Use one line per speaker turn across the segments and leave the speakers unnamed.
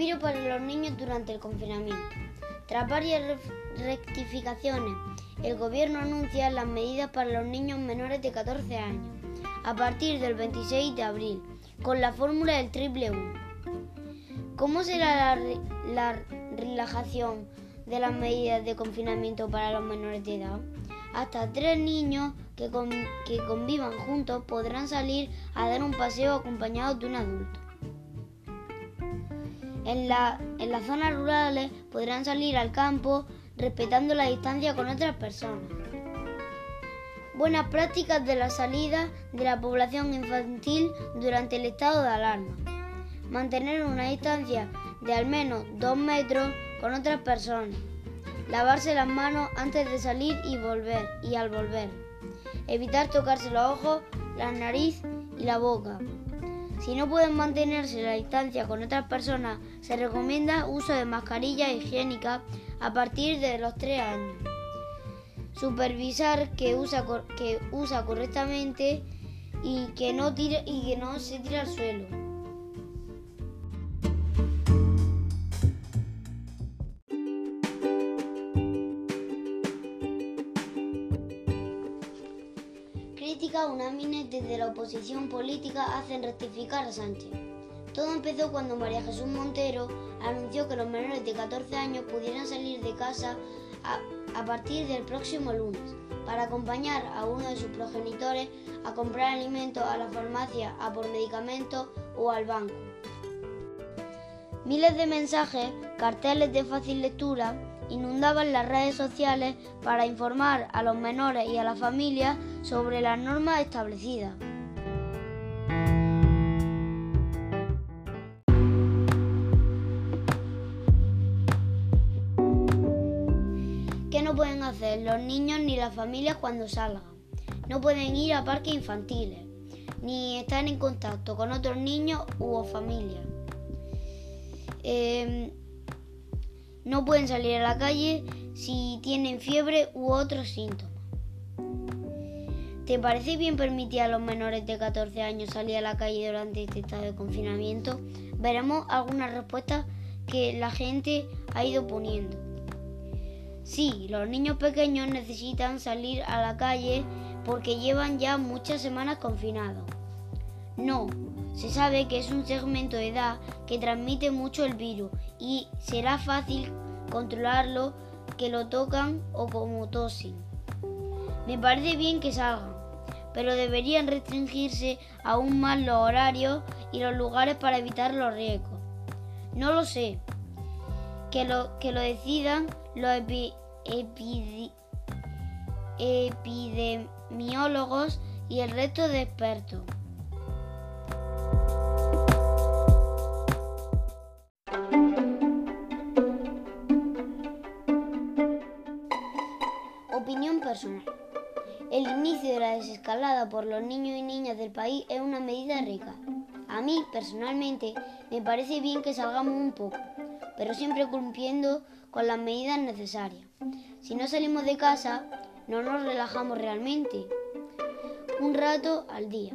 Respiro para los niños durante el confinamiento. Tras varias rectificaciones, el gobierno anuncia las medidas para los niños menores de 14 años a partir del 26 de abril, con la fórmula del triple 1. ¿Cómo será la, relajación de las medidas de confinamiento para los menores de edad? Hasta tres niños que, que convivan juntos podrán salir a dar un paseo acompañados de un adulto. En, las zonas rurales podrán salir al campo respetando la distancia con otras personas. Buenas prácticas de la salida de la población infantil durante el estado de alarma. Mantener una distancia de al menos dos metros con otras personas. Lavarse las manos antes de salir y volver y al volver. Evitar tocarse los ojos, la nariz y la boca. Si no pueden mantenerse la distancia con otras personas, se recomienda uso de mascarilla higiénica a partir de los 3 años. Supervisar que usa, que usa correctamente y que no, tire, y que no se tire al suelo. Unánimes desde la oposición política hacen rectificar a Sánchez. Todo empezó cuando María Jesús Montero anunció que los menores de 14 años pudieran salir de casa a, partir del próximo lunes para acompañar a uno de sus progenitores a comprar alimentos a la farmacia, a por medicamentos o al banco. Miles de mensajes, carteles de fácil lectura inundaban las redes sociales para informar a los menores y a las familias sobre las normas establecidas. ¿Qué no pueden hacer los niños ni las familias cuando salgan? No pueden ir a parques infantiles, ni estar en contacto con otros niños u familias. Em, no pueden salir a la calle si tienen fiebre u otros síntomas. ¿Te parece bien permitir a los menores de 14 años salir a la calle durante este estado de confinamiento? Veremos algunas respuestas que la gente ha ido poniendo. Sí, los niños pequeños necesitan salir a la calle porque llevan ya muchas semanas confinados. No, se sabe que es un segmento de edad que transmite mucho el virus y será fácil controlarlo que lo tocan o como tosen. Me parece bien que salgan, pero deberían restringirse aún más los horarios y los lugares para evitar los riesgos. No lo sé. Que lo, que lo decidan los epidemiólogos y el resto de expertos. El inicio de la desescalada por los niños y niñas del país es una medida rica. A mí, personalmente, me parece bien que salgamos un poco, pero siempre cumpliendo con las medidas necesarias. Si no salimos de casa, no nos relajamos realmente. Un rato al día.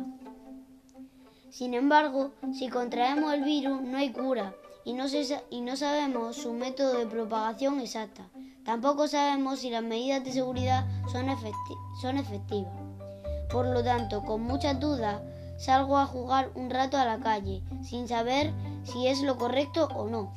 Sin embargo, si contraemos el virus, no hay cura y no, y no sabemos su método de propagación exacta. Tampoco sabemos si las medidas de seguridad son, son efectivas. Por lo tanto, con muchas dudas, salgo a jugar un rato a la calle, sin saber si es lo correcto o no.